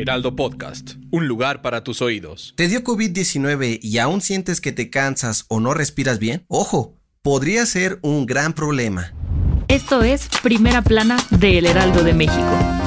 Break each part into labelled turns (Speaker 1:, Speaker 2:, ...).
Speaker 1: Heraldo Podcast, un lugar para tus oídos.
Speaker 2: ¿Te dio COVID-19 y aún sientes que te cansas o no respiras bien? Ojo, podría ser un gran problema.
Speaker 3: Esto es Primera Plana de El Heraldo de México.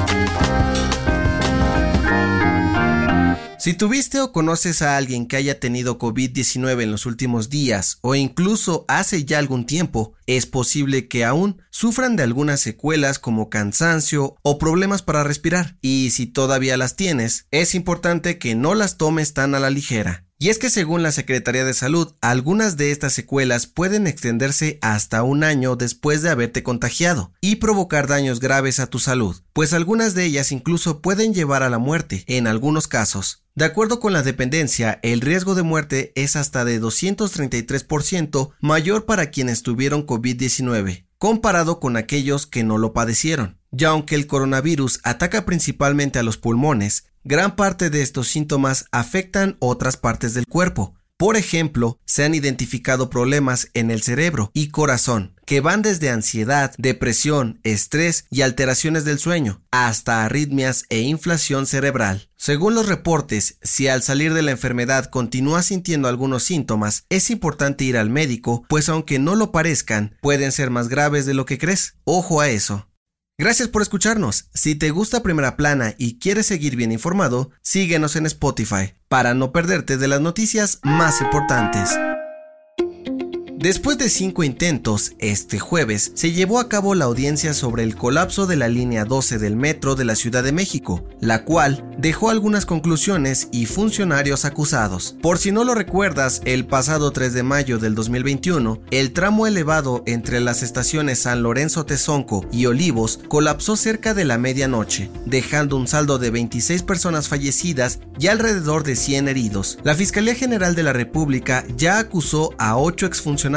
Speaker 2: Si tuviste o conoces a alguien que haya tenido COVID-19 en los últimos días o incluso hace ya algún tiempo, es posible que aún sufran de algunas secuelas como cansancio o problemas para respirar. Y si todavía las tienes, es importante que no las tomes tan a la ligera. Y es que según la Secretaría de Salud, algunas de estas secuelas pueden extenderse hasta un año después de haberte contagiado y provocar daños graves a tu salud, pues algunas de ellas incluso pueden llevar a la muerte en algunos casos. De acuerdo con la dependencia, el riesgo de muerte es hasta de 233% mayor para quienes tuvieron COVID-19, comparado con aquellos que no lo padecieron. Ya aunque el coronavirus ataca principalmente a los pulmones, gran parte de estos síntomas afectan otras partes del cuerpo, por ejemplo, se han identificado problemas en el cerebro y corazón que van desde ansiedad, depresión, estrés y alteraciones del sueño, hasta arritmias e inflación cerebral. Según los reportes, si al salir de la enfermedad continúas sintiendo algunos síntomas, es importante ir al médico, pues aunque no lo parezcan, pueden ser más graves de lo que crees. Ojo a eso. Gracias por escucharnos. Si te gusta Primera Plana y quieres seguir bien informado, síguenos en Spotify para no perderte de las noticias más importantes. Después de cinco intentos, este jueves se llevó a cabo la audiencia sobre el colapso de la línea 12 del metro de la Ciudad de México, la cual dejó algunas conclusiones y funcionarios acusados. Por si no lo recuerdas, el pasado 3 de mayo del 2021, el tramo elevado entre las estaciones San Lorenzo Tezonco y Olivos colapsó cerca de la medianoche, dejando un saldo de 26 personas fallecidas y alrededor de 100 heridos. La Fiscalía General de la República ya acusó a 8 exfuncionarios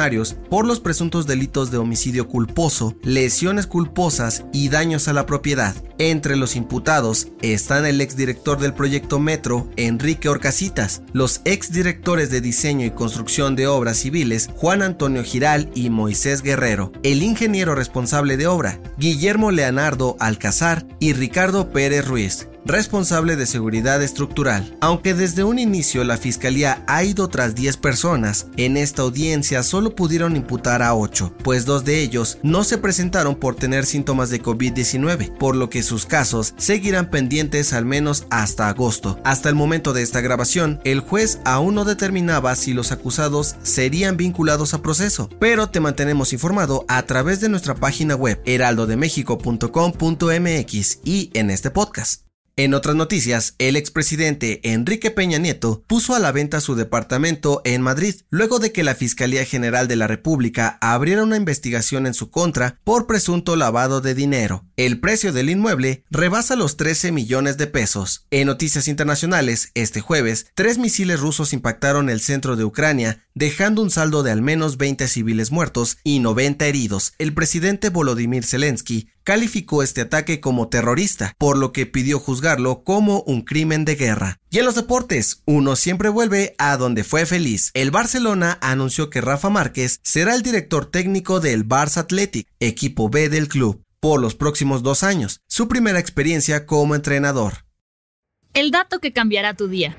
Speaker 2: por los presuntos delitos de homicidio culposo, lesiones culposas y daños a la propiedad. Entre los imputados están el exdirector del proyecto Metro, Enrique Orcasitas, los exdirectores de diseño y construcción de obras civiles, Juan Antonio Giral y Moisés Guerrero, el ingeniero responsable de obra, Guillermo Leonardo Alcazar y Ricardo Pérez Ruiz responsable de seguridad estructural. Aunque desde un inicio la fiscalía ha ido tras 10 personas, en esta audiencia solo pudieron imputar a 8, pues dos de ellos no se presentaron por tener síntomas de COVID-19, por lo que sus casos seguirán pendientes al menos hasta agosto. Hasta el momento de esta grabación, el juez aún no determinaba si los acusados serían vinculados a proceso, pero te mantenemos informado a través de nuestra página web heraldodemexico.com.mx y en este podcast. En otras noticias, el expresidente Enrique Peña Nieto puso a la venta su departamento en Madrid, luego de que la Fiscalía General de la República abriera una investigación en su contra por presunto lavado de dinero. El precio del inmueble rebasa los 13 millones de pesos. En noticias internacionales, este jueves, tres misiles rusos impactaron el centro de Ucrania, dejando un saldo de al menos 20 civiles muertos y 90 heridos. El presidente Volodymyr Zelensky calificó este ataque como terrorista, por lo que pidió juzgarlo como un crimen de guerra. Y en los deportes, uno siempre vuelve a donde fue feliz. El Barcelona anunció que Rafa Márquez será el director técnico del Barça Athletic, equipo B del club, por los próximos dos años, su primera experiencia como entrenador.
Speaker 3: El dato que cambiará tu día.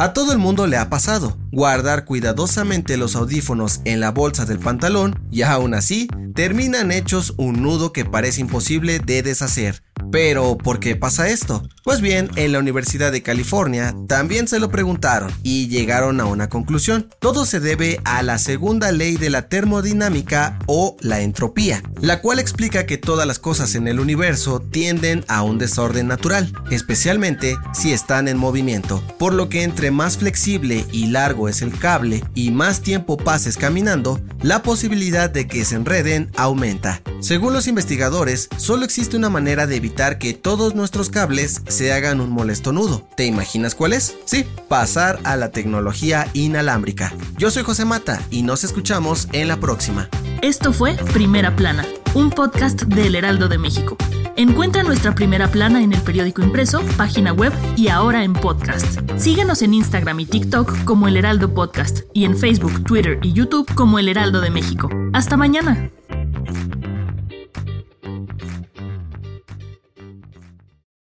Speaker 2: A todo el mundo le ha pasado guardar cuidadosamente los audífonos en la bolsa del pantalón y aún así terminan hechos un nudo que parece imposible de deshacer. Pero, ¿por qué pasa esto? Pues bien, en la Universidad de California también se lo preguntaron y llegaron a una conclusión. Todo se debe a la segunda ley de la termodinámica o la entropía, la cual explica que todas las cosas en el universo tienden a un desorden natural, especialmente si están en movimiento, por lo que entre más flexible y largo es el cable y más tiempo pases caminando, la posibilidad de que se enreden aumenta. Según los investigadores, solo existe una manera de evitar que todos nuestros cables se hagan un molesto nudo. ¿Te imaginas cuál es? Sí, pasar a la tecnología inalámbrica. Yo soy José Mata y nos escuchamos en la próxima.
Speaker 3: Esto fue Primera Plana, un podcast del Heraldo de México. Encuentra nuestra primera plana en el periódico impreso, página web y ahora en podcast. Síguenos en Instagram y TikTok como El Heraldo Podcast y en Facebook, Twitter y YouTube como El Heraldo de México. Hasta mañana.